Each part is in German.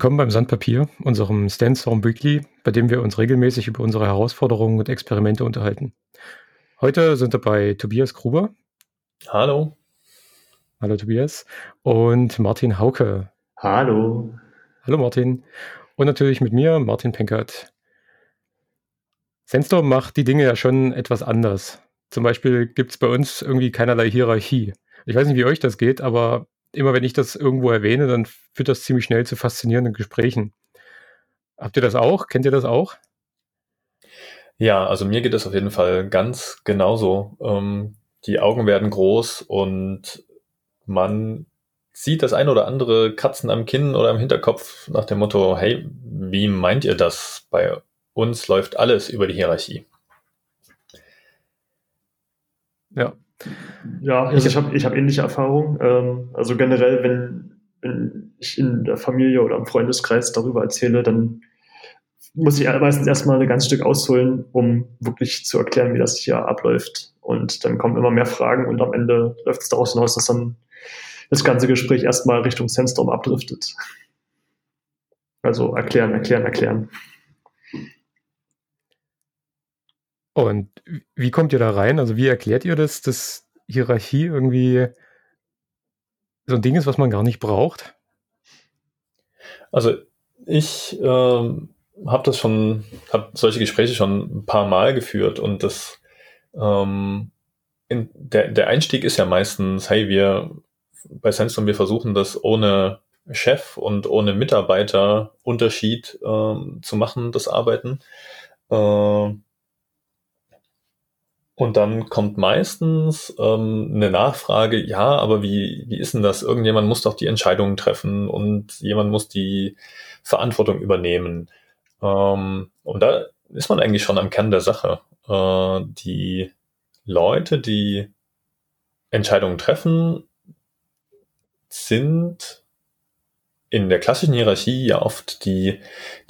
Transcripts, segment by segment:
Willkommen beim Sandpapier, unserem Standstorm Weekly, bei dem wir uns regelmäßig über unsere Herausforderungen und Experimente unterhalten. Heute sind dabei Tobias Gruber. Hallo. Hallo Tobias. Und Martin Hauke. Hallo. Hallo Martin. Und natürlich mit mir, Martin Penkert. Sandstorm macht die Dinge ja schon etwas anders. Zum Beispiel gibt es bei uns irgendwie keinerlei Hierarchie. Ich weiß nicht, wie euch das geht, aber immer wenn ich das irgendwo erwähne, dann führt das ziemlich schnell zu faszinierenden Gesprächen. Habt ihr das auch? Kennt ihr das auch? Ja, also mir geht es auf jeden Fall ganz genauso. Ähm, die Augen werden groß und man sieht das ein oder andere Katzen am Kinn oder am Hinterkopf nach dem Motto, hey, wie meint ihr das? Bei uns läuft alles über die Hierarchie. Ja, ja, also ich habe ich hab ähnliche Erfahrungen. Ähm, also generell, wenn, wenn ich in der Familie oder im Freundeskreis darüber erzähle, dann muss ich meistens erstmal ein ganz Stück ausholen, um wirklich zu erklären, wie das hier abläuft. Und dann kommen immer mehr Fragen und am Ende läuft es daraus hinaus, dass dann das ganze Gespräch erstmal Richtung Sandstorm abdriftet. Also erklären, erklären, erklären. Und wie kommt ihr da rein? Also wie erklärt ihr das, dass Hierarchie irgendwie so ein Ding ist, was man gar nicht braucht? Also ich ähm, habe das schon, habe solche Gespräche schon ein paar Mal geführt und das ähm, in, der, der Einstieg ist ja meistens, hey, wir bei Sandstorm, wir versuchen das ohne Chef und ohne Mitarbeiterunterschied ähm, zu machen, das Arbeiten. Äh, und dann kommt meistens ähm, eine Nachfrage, ja, aber wie, wie ist denn das? Irgendjemand muss doch die Entscheidungen treffen und jemand muss die Verantwortung übernehmen. Ähm, und da ist man eigentlich schon am Kern der Sache. Äh, die Leute, die Entscheidungen treffen, sind in der klassischen Hierarchie ja oft die,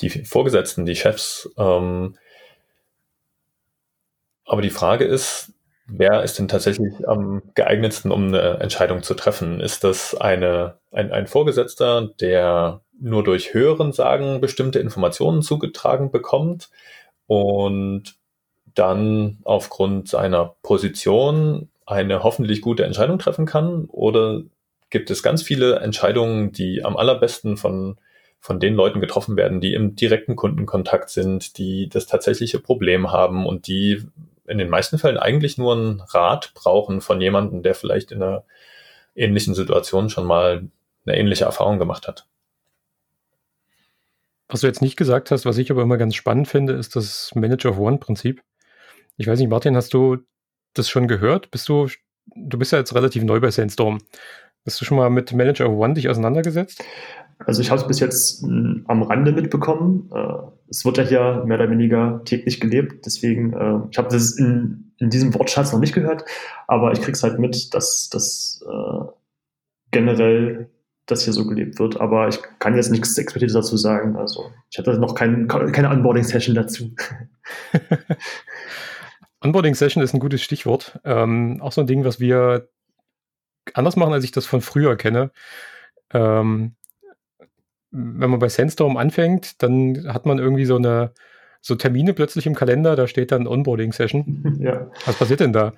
die Vorgesetzten, die Chefs. Ähm, aber die Frage ist, wer ist denn tatsächlich am geeignetsten, um eine Entscheidung zu treffen? Ist das eine, ein, ein Vorgesetzter, der nur durch Hören sagen bestimmte Informationen zugetragen bekommt und dann aufgrund seiner Position eine hoffentlich gute Entscheidung treffen kann? Oder gibt es ganz viele Entscheidungen, die am allerbesten von, von den Leuten getroffen werden, die im direkten Kundenkontakt sind, die das tatsächliche Problem haben und die in den meisten Fällen eigentlich nur einen Rat brauchen von jemandem, der vielleicht in einer ähnlichen Situation schon mal eine ähnliche Erfahrung gemacht hat. Was du jetzt nicht gesagt hast, was ich aber immer ganz spannend finde, ist das Manager of One-Prinzip. Ich weiß nicht, Martin, hast du das schon gehört? Bist du, du bist ja jetzt relativ neu bei Sandstorm. Hast du schon mal mit Manager of One dich auseinandergesetzt? Also ich habe es bis jetzt m, am Rande mitbekommen. Äh, es wird ja hier mehr oder weniger täglich gelebt. Deswegen, äh, ich habe das in, in diesem Wortschatz noch nicht gehört, aber ich kriege es halt mit, dass das äh, generell das hier so gelebt wird. Aber ich kann jetzt nichts Expertise dazu sagen. Also ich hatte noch kein, keine Onboarding-Session dazu. Onboarding-Session ist ein gutes Stichwort. Ähm, auch so ein Ding, was wir anders machen, als ich das von früher kenne. Ähm, wenn man bei Sandstorm anfängt, dann hat man irgendwie so eine so Termine plötzlich im Kalender, da steht dann Onboarding-Session. Ja. Was passiert denn da?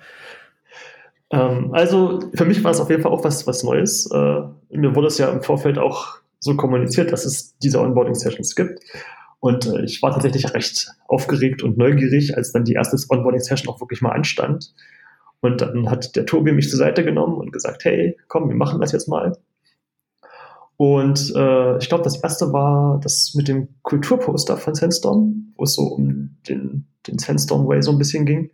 Ähm, also für mich war es auf jeden Fall auch was, was Neues. Äh, mir wurde es ja im Vorfeld auch so kommuniziert, dass es diese Onboarding-Sessions gibt. Und äh, ich war tatsächlich recht aufgeregt und neugierig, als dann die erste Onboarding-Session auch wirklich mal anstand. Und dann hat der Tobi mich zur Seite genommen und gesagt, hey, komm, wir machen das jetzt mal. Und äh, ich glaube, das erste war das mit dem Kulturposter von Sandstorm, wo es so um den, den Sandstorm Way so ein bisschen ging.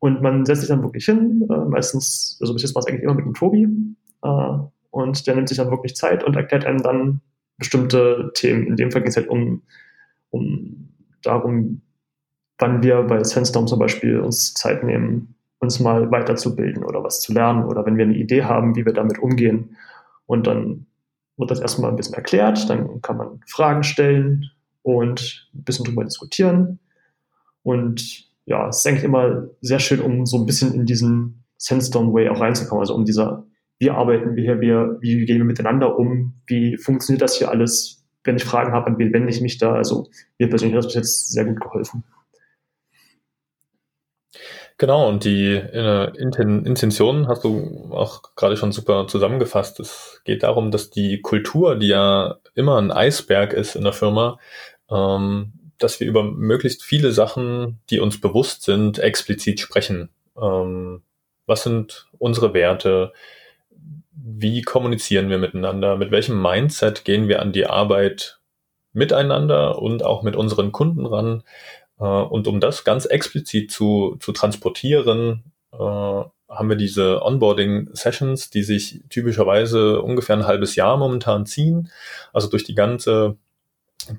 Und man setzt sich dann wirklich hin, äh, meistens, also bis jetzt war es eigentlich immer mit dem Tobi. Äh, und der nimmt sich dann wirklich Zeit und erklärt einem dann bestimmte Themen. In dem Fall ging es halt um, um darum, wann wir bei Sandstorm zum Beispiel uns Zeit nehmen, uns mal weiterzubilden oder was zu lernen oder wenn wir eine Idee haben, wie wir damit umgehen. Und dann wird das erstmal ein bisschen erklärt, dann kann man Fragen stellen und ein bisschen drüber diskutieren. Und ja, es ist eigentlich immer sehr schön, um so ein bisschen in diesen Sandstorm Way auch reinzukommen. Also um dieser, wie arbeiten wir hier, wie, wie gehen wir miteinander um, wie funktioniert das hier alles, wenn ich Fragen habe, an wen wende ich mich da. Also mir persönlich hat das bis jetzt sehr gut geholfen. Genau, und die äh, Intention hast du auch gerade schon super zusammengefasst. Es geht darum, dass die Kultur, die ja immer ein Eisberg ist in der Firma, ähm, dass wir über möglichst viele Sachen, die uns bewusst sind, explizit sprechen. Ähm, was sind unsere Werte? Wie kommunizieren wir miteinander? Mit welchem Mindset gehen wir an die Arbeit miteinander und auch mit unseren Kunden ran? Äh, und um das ganz explizit zu, zu transportieren, äh, haben wir diese Onboarding-Sessions, die sich typischerweise ungefähr ein halbes Jahr momentan ziehen, also durch die ganze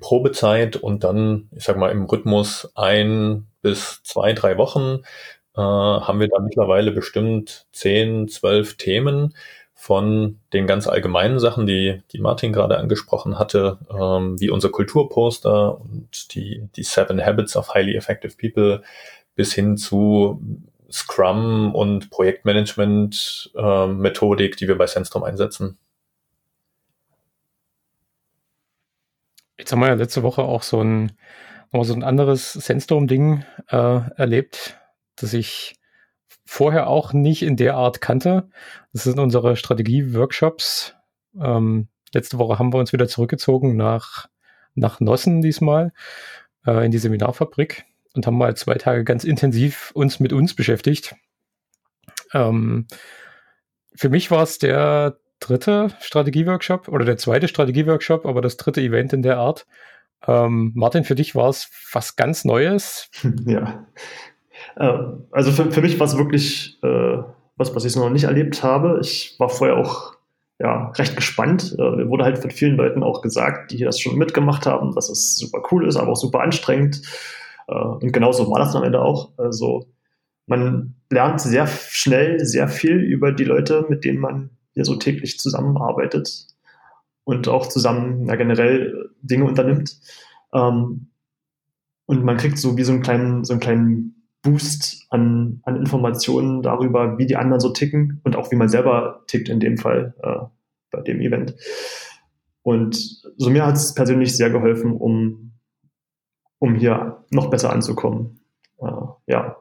Probezeit und dann, ich sag mal, im Rhythmus ein bis zwei, drei Wochen äh, haben wir da mittlerweile bestimmt zehn, zwölf Themen, von den ganz allgemeinen Sachen, die, die Martin gerade angesprochen hatte, ähm, wie unser Kulturposter und die, die Seven Habits of Highly Effective People bis hin zu Scrum und Projektmanagement-Methodik, ähm, die wir bei Sandstorm einsetzen. Jetzt haben wir ja letzte Woche auch so ein, so ein anderes Sandstorm-Ding äh, erlebt, das ich vorher auch nicht in der Art kannte. Das sind unsere Strategie-Workshops. Ähm, letzte Woche haben wir uns wieder zurückgezogen nach, nach Nossen diesmal, äh, in die Seminarfabrik und haben mal zwei Tage ganz intensiv uns mit uns beschäftigt. Ähm, für mich war es der dritte Strategie-Workshop oder der zweite Strategie-Workshop, aber das dritte Event in der Art. Ähm, Martin, für dich war es was ganz Neues. Ja, also für, für mich war es wirklich äh, was, was ich noch nicht erlebt habe. Ich war vorher auch ja, recht gespannt. Äh, wurde halt von vielen Leuten auch gesagt, die das schon mitgemacht haben, dass es super cool ist, aber auch super anstrengend. Äh, und genauso war das am Ende auch. Also man lernt sehr schnell sehr viel über die Leute, mit denen man hier so täglich zusammenarbeitet und auch zusammen ja, generell Dinge unternimmt. Ähm, und man kriegt so wie so einen kleinen, so einen kleinen Boost an, an Informationen darüber, wie die anderen so ticken und auch wie man selber tickt in dem Fall äh, bei dem Event. Und so mir hat es persönlich sehr geholfen, um, um hier noch besser anzukommen. Äh, ja.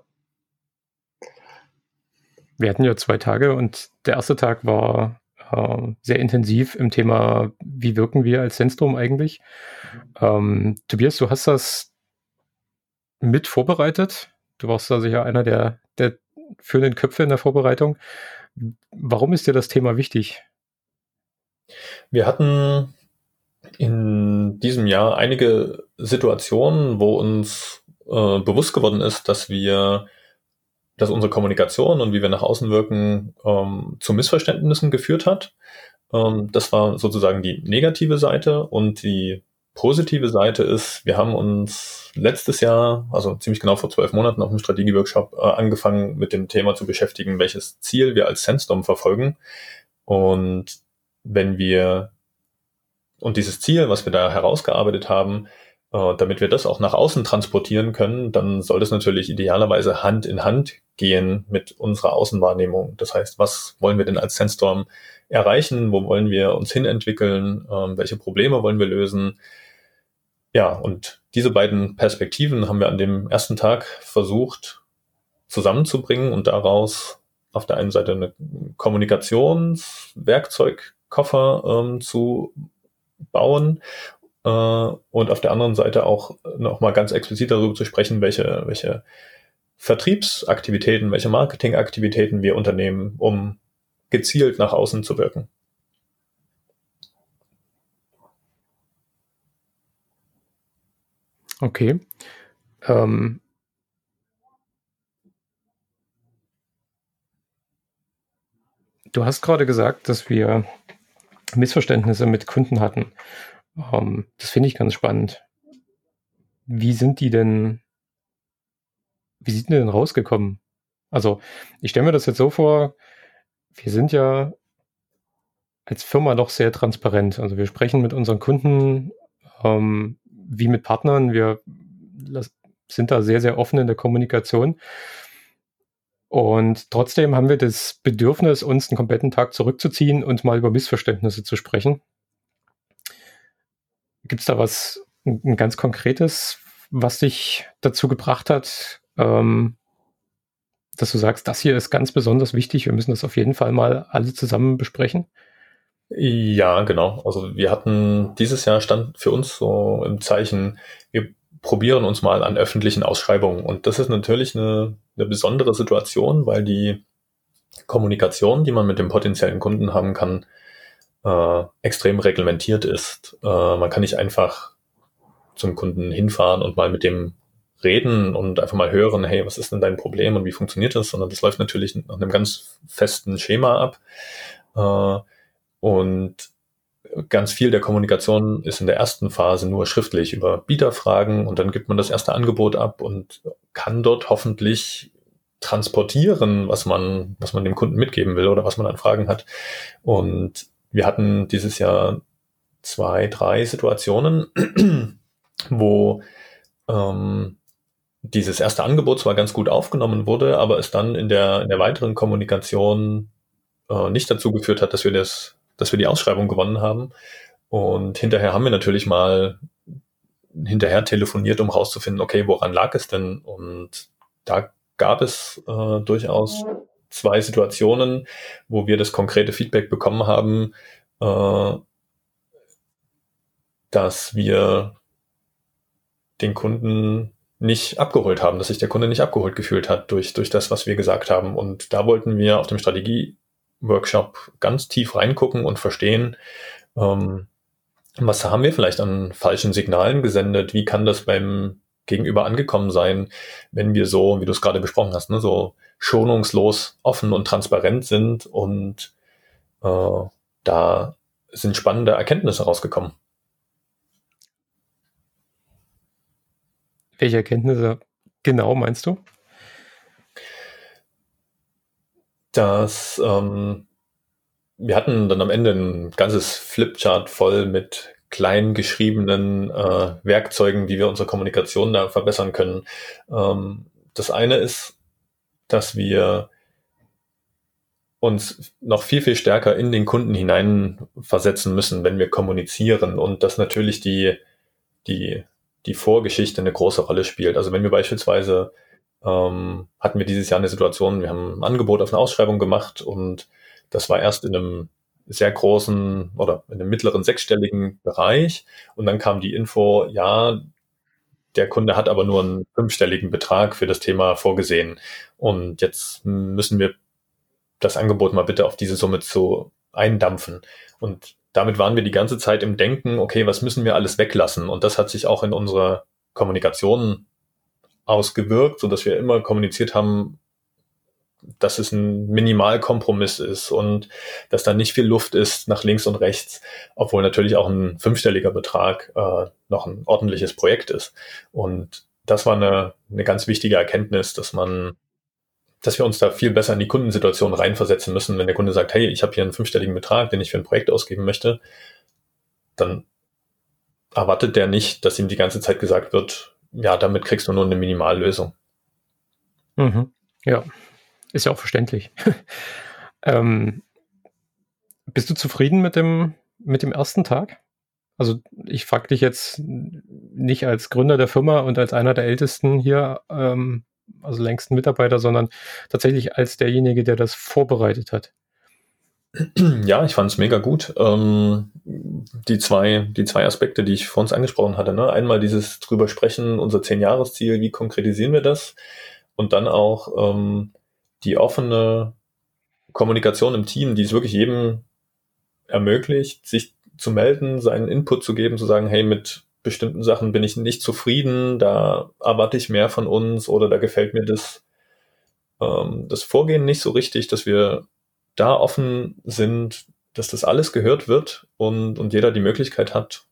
Wir hatten ja zwei Tage und der erste Tag war äh, sehr intensiv im Thema, wie wirken wir als Zentrum eigentlich. Ähm, Tobias, du hast das mit vorbereitet Du warst da sicher einer der, der führenden Köpfe in der Vorbereitung. Warum ist dir das Thema wichtig? Wir hatten in diesem Jahr einige Situationen, wo uns äh, bewusst geworden ist, dass wir, dass unsere Kommunikation und wie wir nach außen wirken, ähm, zu Missverständnissen geführt hat. Ähm, das war sozusagen die negative Seite und die positive Seite ist, wir haben uns letztes Jahr, also ziemlich genau vor zwölf Monaten auf einem Strategieworkshop äh, angefangen mit dem Thema zu beschäftigen, welches Ziel wir als Sandstorm verfolgen. Und wenn wir und dieses Ziel, was wir da herausgearbeitet haben, äh, damit wir das auch nach außen transportieren können, dann soll das natürlich idealerweise Hand in Hand gehen mit unserer Außenwahrnehmung. Das heißt, was wollen wir denn als Sandstorm erreichen? Wo wollen wir uns hinentwickeln? Ähm, welche Probleme wollen wir lösen? Ja, und diese beiden Perspektiven haben wir an dem ersten Tag versucht zusammenzubringen und daraus auf der einen Seite eine Kommunikationswerkzeugkoffer ähm, zu bauen äh, und auf der anderen Seite auch nochmal ganz explizit darüber zu sprechen, welche, welche Vertriebsaktivitäten, welche Marketingaktivitäten wir unternehmen, um gezielt nach außen zu wirken. Okay. Ähm, du hast gerade gesagt, dass wir Missverständnisse mit Kunden hatten. Ähm, das finde ich ganz spannend. Wie sind die denn, wie sind die denn rausgekommen? Also, ich stelle mir das jetzt so vor, wir sind ja als Firma doch sehr transparent. Also wir sprechen mit unseren Kunden ähm, wie mit Partnern. Wir sind da sehr, sehr offen in der Kommunikation. Und trotzdem haben wir das Bedürfnis, uns einen kompletten Tag zurückzuziehen und mal über Missverständnisse zu sprechen. Gibt es da was, ein ganz konkretes, was dich dazu gebracht hat, ähm, dass du sagst, das hier ist ganz besonders wichtig, wir müssen das auf jeden Fall mal alle zusammen besprechen? Ja, genau. Also wir hatten dieses Jahr stand für uns so im Zeichen, wir probieren uns mal an öffentlichen Ausschreibungen. Und das ist natürlich eine, eine besondere Situation, weil die Kommunikation, die man mit dem potenziellen Kunden haben kann, äh, extrem reglementiert ist. Äh, man kann nicht einfach zum Kunden hinfahren und mal mit dem reden und einfach mal hören, hey, was ist denn dein Problem und wie funktioniert das, sondern das läuft natürlich nach einem ganz festen Schema ab. Äh, und ganz viel der Kommunikation ist in der ersten Phase nur schriftlich über Bieterfragen und dann gibt man das erste Angebot ab und kann dort hoffentlich transportieren, was man, was man dem Kunden mitgeben will oder was man an Fragen hat. Und wir hatten dieses Jahr zwei, drei Situationen, wo ähm, dieses erste Angebot zwar ganz gut aufgenommen wurde, aber es dann in der, in der weiteren Kommunikation äh, nicht dazu geführt hat, dass wir das, dass wir die Ausschreibung gewonnen haben. Und hinterher haben wir natürlich mal hinterher telefoniert, um rauszufinden, okay, woran lag es denn? Und da gab es äh, durchaus zwei Situationen, wo wir das konkrete Feedback bekommen haben, äh, dass wir den Kunden nicht abgeholt haben, dass sich der Kunde nicht abgeholt gefühlt hat durch, durch das, was wir gesagt haben. Und da wollten wir auf dem Strategie-Workshop ganz tief reingucken und verstehen, ähm, was haben wir vielleicht an falschen Signalen gesendet? Wie kann das beim Gegenüber angekommen sein, wenn wir so, wie du es gerade besprochen hast, ne, so schonungslos offen und transparent sind und äh, da sind spannende Erkenntnisse rausgekommen. Welche Erkenntnisse genau meinst du? Dass ähm, wir hatten dann am Ende ein ganzes Flipchart voll mit klein geschriebenen äh, Werkzeugen, wie wir unsere Kommunikation da verbessern können. Ähm, das eine ist, dass wir uns noch viel, viel stärker in den Kunden hineinversetzen müssen, wenn wir kommunizieren und dass natürlich die, die, die Vorgeschichte eine große Rolle spielt. Also wenn wir beispielsweise ähm, hatten wir dieses Jahr eine Situation, wir haben ein Angebot auf eine Ausschreibung gemacht und das war erst in einem sehr großen oder in einem mittleren sechsstelligen Bereich und dann kam die Info, ja, der Kunde hat aber nur einen fünfstelligen Betrag für das Thema vorgesehen. Und jetzt müssen wir das Angebot mal bitte auf diese Summe zu eindampfen. Und damit waren wir die ganze Zeit im Denken, okay, was müssen wir alles weglassen? Und das hat sich auch in unserer Kommunikation ausgewirkt, so dass wir immer kommuniziert haben, dass es ein Minimalkompromiss ist und dass da nicht viel Luft ist nach links und rechts, obwohl natürlich auch ein fünfstelliger Betrag äh, noch ein ordentliches Projekt ist. Und das war eine, eine ganz wichtige Erkenntnis, dass man dass wir uns da viel besser in die Kundensituation reinversetzen müssen. Wenn der Kunde sagt, hey, ich habe hier einen fünfstelligen Betrag, den ich für ein Projekt ausgeben möchte, dann erwartet der nicht, dass ihm die ganze Zeit gesagt wird, ja, damit kriegst du nur eine Minimallösung. Mhm. Ja, ist ja auch verständlich. ähm, bist du zufrieden mit dem, mit dem ersten Tag? Also ich frage dich jetzt nicht als Gründer der Firma und als einer der Ältesten hier, ähm, also längsten Mitarbeiter, sondern tatsächlich als derjenige, der das vorbereitet hat. Ja, ich fand es mega gut. Ähm, die, zwei, die zwei Aspekte, die ich vor uns angesprochen hatte. Ne? Einmal dieses drüber sprechen, unser Zehn-Jahres-Ziel, wie konkretisieren wir das? Und dann auch ähm, die offene Kommunikation im Team, die es wirklich jedem ermöglicht, sich zu melden, seinen Input zu geben, zu sagen, hey, mit bestimmten Sachen bin ich nicht zufrieden, da erwarte ich mehr von uns oder da gefällt mir das, ähm, das Vorgehen nicht so richtig, dass wir da offen sind, dass das alles gehört wird und, und jeder die Möglichkeit hat,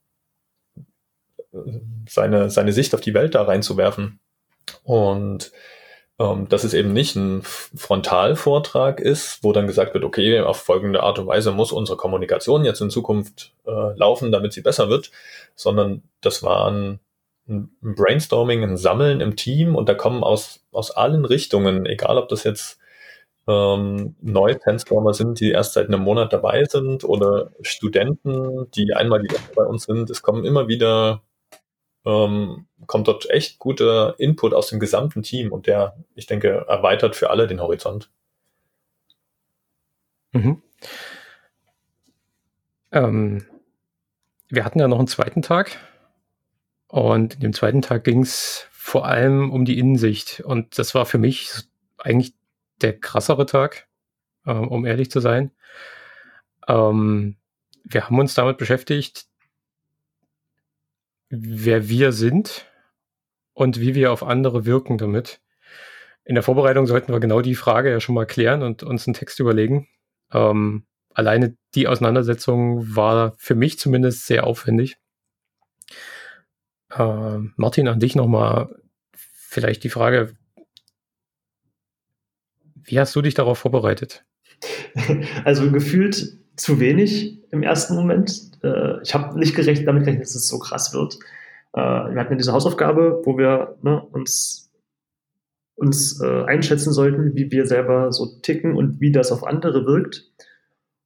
seine, seine Sicht auf die Welt da reinzuwerfen. Und ähm, dass es eben nicht ein Frontalvortrag ist, wo dann gesagt wird, okay, auf folgende Art und Weise muss unsere Kommunikation jetzt in Zukunft äh, laufen, damit sie besser wird, sondern das war ein, ein Brainstorming, ein Sammeln im Team und da kommen aus, aus allen Richtungen, egal ob das jetzt ähm, neue Sandstormer sind, die erst seit einem Monat dabei sind oder Studenten, die einmal die Woche bei uns sind. Es kommen immer wieder, ähm, kommt dort echt guter Input aus dem gesamten Team und der, ich denke, erweitert für alle den Horizont. Mhm. Ähm, wir hatten ja noch einen zweiten Tag und in dem zweiten Tag ging es vor allem um die Innensicht und das war für mich eigentlich der krassere Tag, äh, um ehrlich zu sein. Ähm, wir haben uns damit beschäftigt, wer wir sind und wie wir auf andere wirken damit. In der Vorbereitung sollten wir genau die Frage ja schon mal klären und uns einen Text überlegen. Ähm, alleine die Auseinandersetzung war für mich zumindest sehr aufwendig. Äh, Martin, an dich nochmal vielleicht die Frage, wie hast du dich darauf vorbereitet? Also gefühlt zu wenig im ersten Moment. Äh, ich habe nicht gerechnet, damit gerechnet, dass es so krass wird. Äh, wir hatten ja diese Hausaufgabe, wo wir ne, uns, uns äh, einschätzen sollten, wie wir selber so ticken und wie das auf andere wirkt.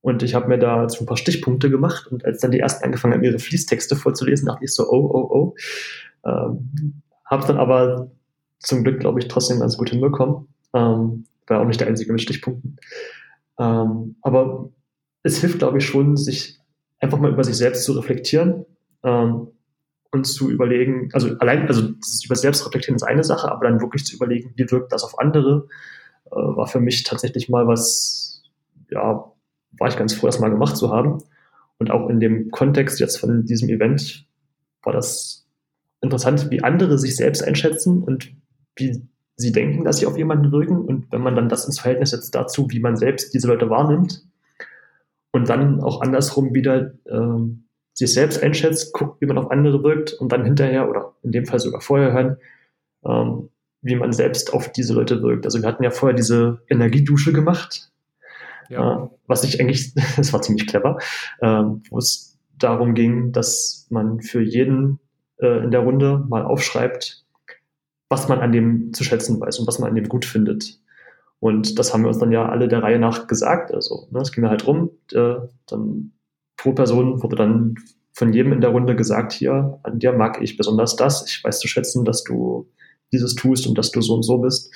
Und ich habe mir da so ein paar Stichpunkte gemacht und als dann die ersten angefangen haben, ihre Fließtexte vorzulesen, dachte ich so, oh, oh, oh. Ähm, habe dann aber zum Glück, glaube ich, trotzdem ganz gut hinbekommen. Ähm, war auch nicht der einzige mit Stichpunkten. Ähm, aber es hilft, glaube ich, schon, sich einfach mal über sich selbst zu reflektieren ähm, und zu überlegen, also allein, also über selbst reflektieren ist eine Sache, aber dann wirklich zu überlegen, wie wirkt das auf andere, äh, war für mich tatsächlich mal was, ja, war ich ganz froh, das mal gemacht zu haben. Und auch in dem Kontext jetzt von diesem Event war das interessant, wie andere sich selbst einschätzen und wie sie denken, dass sie auf jemanden wirken und wenn man dann das ins Verhältnis setzt dazu, wie man selbst diese Leute wahrnimmt und dann auch andersrum wieder ähm, sich selbst einschätzt, guckt, wie man auf andere wirkt und dann hinterher oder in dem Fall sogar vorher hören, ähm, wie man selbst auf diese Leute wirkt. Also wir hatten ja vorher diese Energiedusche gemacht, ja. äh, was ich eigentlich, das war ziemlich clever, äh, wo es darum ging, dass man für jeden äh, in der Runde mal aufschreibt, was man an dem zu schätzen weiß und was man an dem gut findet. Und das haben wir uns dann ja alle der Reihe nach gesagt. Also ne, es ging halt rum, äh, dann pro Person wurde dann von jedem in der Runde gesagt, hier, an dir mag ich besonders das. Ich weiß zu schätzen, dass du dieses tust und dass du so und so bist.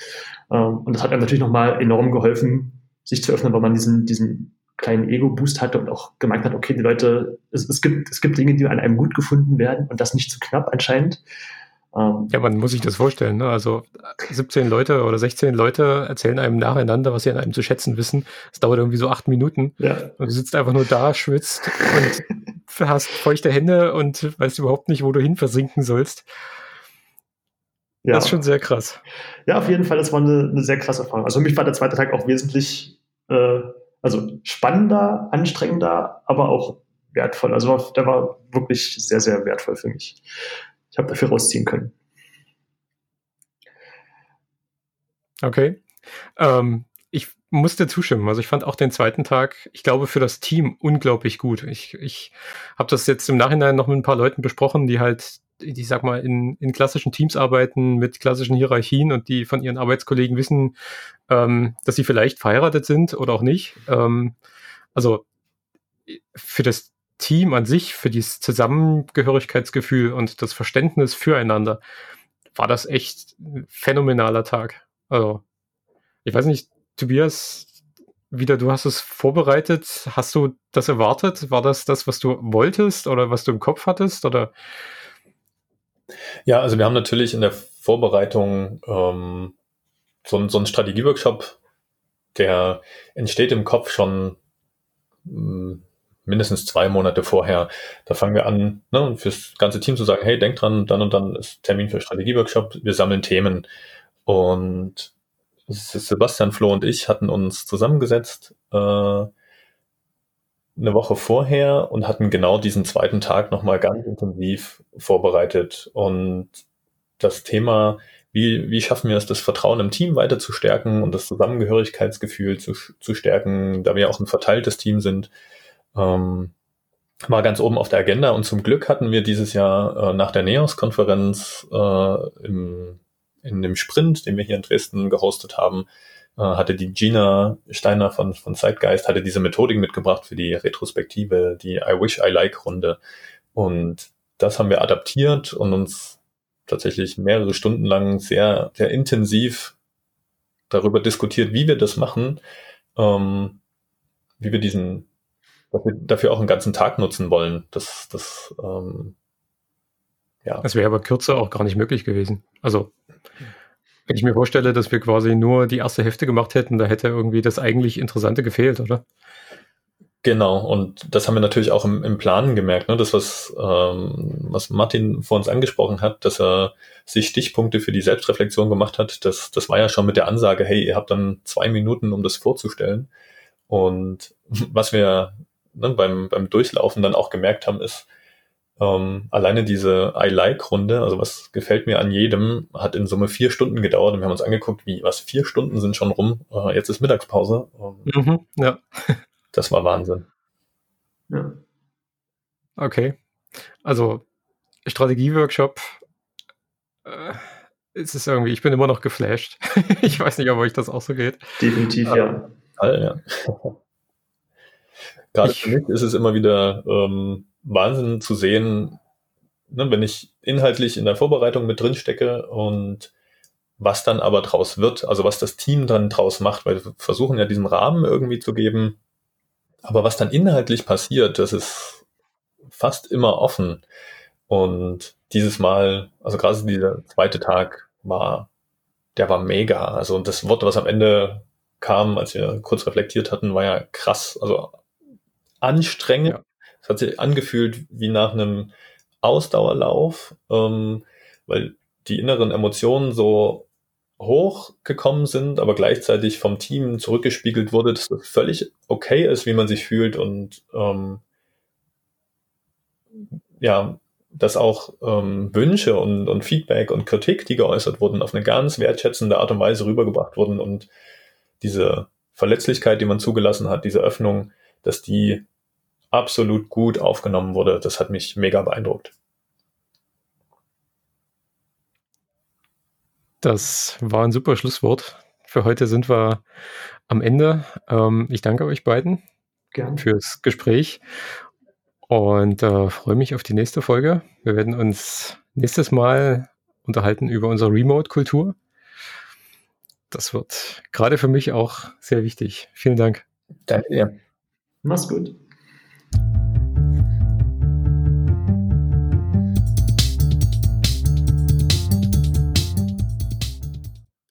Ähm, und das hat einem natürlich nochmal enorm geholfen, sich zu öffnen, weil man diesen, diesen kleinen Ego-Boost hatte und auch gemerkt hat, okay, die Leute, es, es, gibt, es gibt Dinge, die an einem gut gefunden werden und das nicht zu knapp anscheinend. Ähm, ja, man muss sich das vorstellen. Ne? Also 17 Leute oder 16 Leute erzählen einem nacheinander, was sie an einem zu schätzen wissen. Es dauert irgendwie so acht Minuten. Ja. Und du sitzt einfach nur da, schwitzt und hast feuchte Hände und weißt überhaupt nicht, wo du hin versinken sollst. Ja. Das ist schon sehr krass. Ja, auf jeden Fall, das war eine, eine sehr krasse Erfahrung. Also für mich war der zweite Tag auch wesentlich, äh, also spannender, anstrengender, aber auch wertvoll. Also der war wirklich sehr, sehr wertvoll für mich ich habe dafür rausziehen können. Okay. Ähm, ich muss dir zustimmen. Also ich fand auch den zweiten Tag, ich glaube, für das Team unglaublich gut. Ich, ich habe das jetzt im Nachhinein noch mit ein paar Leuten besprochen, die halt, ich sag mal, in, in klassischen Teams arbeiten, mit klassischen Hierarchien und die von ihren Arbeitskollegen wissen, ähm, dass sie vielleicht verheiratet sind oder auch nicht. Ähm, also für das Team an sich, für dieses Zusammengehörigkeitsgefühl und das Verständnis füreinander, war das echt ein phänomenaler Tag. Also, ich weiß nicht, Tobias, wieder, du hast es vorbereitet. Hast du das erwartet? War das das, was du wolltest oder was du im Kopf hattest? Oder? Ja, also wir haben natürlich in der Vorbereitung ähm, so, so einen Strategieworkshop, der entsteht im Kopf schon hm, mindestens zwei Monate vorher. Da fangen wir an, ne, fürs ganze Team zu sagen, hey, denk dran, dann und dann ist Termin für Strategieworkshop, wir sammeln Themen. Und Sebastian, Flo und ich hatten uns zusammengesetzt äh, eine Woche vorher und hatten genau diesen zweiten Tag nochmal ganz intensiv vorbereitet. Und das Thema, wie, wie schaffen wir es, das Vertrauen im Team weiter zu stärken und das Zusammengehörigkeitsgefühl zu, zu stärken, da wir auch ein verteiltes Team sind, ähm, war ganz oben auf der Agenda und zum Glück hatten wir dieses Jahr äh, nach der NEOS-Konferenz äh, im, in dem Sprint, den wir hier in Dresden gehostet haben, äh, hatte die Gina Steiner von, von Zeitgeist, hatte diese Methodik mitgebracht für die Retrospektive, die I Wish I Like Runde. Und das haben wir adaptiert und uns tatsächlich mehrere Stunden lang sehr, sehr intensiv darüber diskutiert, wie wir das machen, ähm, wie wir diesen, dass wir dafür auch einen ganzen Tag nutzen wollen. Das, das, ähm, ja. Das wäre aber kürzer auch gar nicht möglich gewesen. Also, wenn ich mir vorstelle, dass wir quasi nur die erste Hälfte gemacht hätten, da hätte irgendwie das eigentlich Interessante gefehlt, oder? Genau, und das haben wir natürlich auch im, im Planen gemerkt, ne? das, was, ähm, was Martin vor uns angesprochen hat, dass er sich Stichpunkte für die Selbstreflexion gemacht hat, das, das war ja schon mit der Ansage, hey, ihr habt dann zwei Minuten, um das vorzustellen. Und was wir ne, beim, beim Durchlaufen dann auch gemerkt haben, ist, ähm, alleine diese I-Like-Runde, also was gefällt mir an jedem, hat in Summe vier Stunden gedauert und wir haben uns angeguckt, wie, was, vier Stunden sind schon rum, äh, jetzt ist Mittagspause. Ähm, mhm, ja. Das war Wahnsinn. Ja. Okay. Also Strategieworkshop äh, ist es irgendwie, ich bin immer noch geflasht. ich weiß nicht, ob euch das auch so geht. Definitiv, ähm, ja. All, ja. Gerade für mich ist es immer wieder ähm, Wahnsinn zu sehen, ne, wenn ich inhaltlich in der Vorbereitung mit drin stecke und was dann aber draus wird, also was das Team dann draus macht, weil wir versuchen ja diesen Rahmen irgendwie zu geben, aber was dann inhaltlich passiert, das ist fast immer offen. Und dieses Mal, also gerade dieser zweite Tag war, der war mega. Also das Wort, was am Ende kam, als wir kurz reflektiert hatten, war ja krass. Also anstrengend. Ja. Es hat sich angefühlt wie nach einem Ausdauerlauf, ähm, weil die inneren Emotionen so hochgekommen sind, aber gleichzeitig vom Team zurückgespiegelt wurde, dass es völlig okay ist, wie man sich fühlt und ähm, ja, dass auch ähm, Wünsche und, und Feedback und Kritik, die geäußert wurden, auf eine ganz wertschätzende Art und Weise rübergebracht wurden und diese Verletzlichkeit, die man zugelassen hat, diese Öffnung, dass die absolut gut aufgenommen wurde, das hat mich mega beeindruckt. Das war ein super Schlusswort. Für heute sind wir am Ende. Ähm, ich danke euch beiden Gern. fürs Gespräch und äh, freue mich auf die nächste Folge. Wir werden uns nächstes Mal unterhalten über unsere Remote-Kultur. Das wird gerade für mich auch sehr wichtig. Vielen Dank. Danke dir. Mach's gut.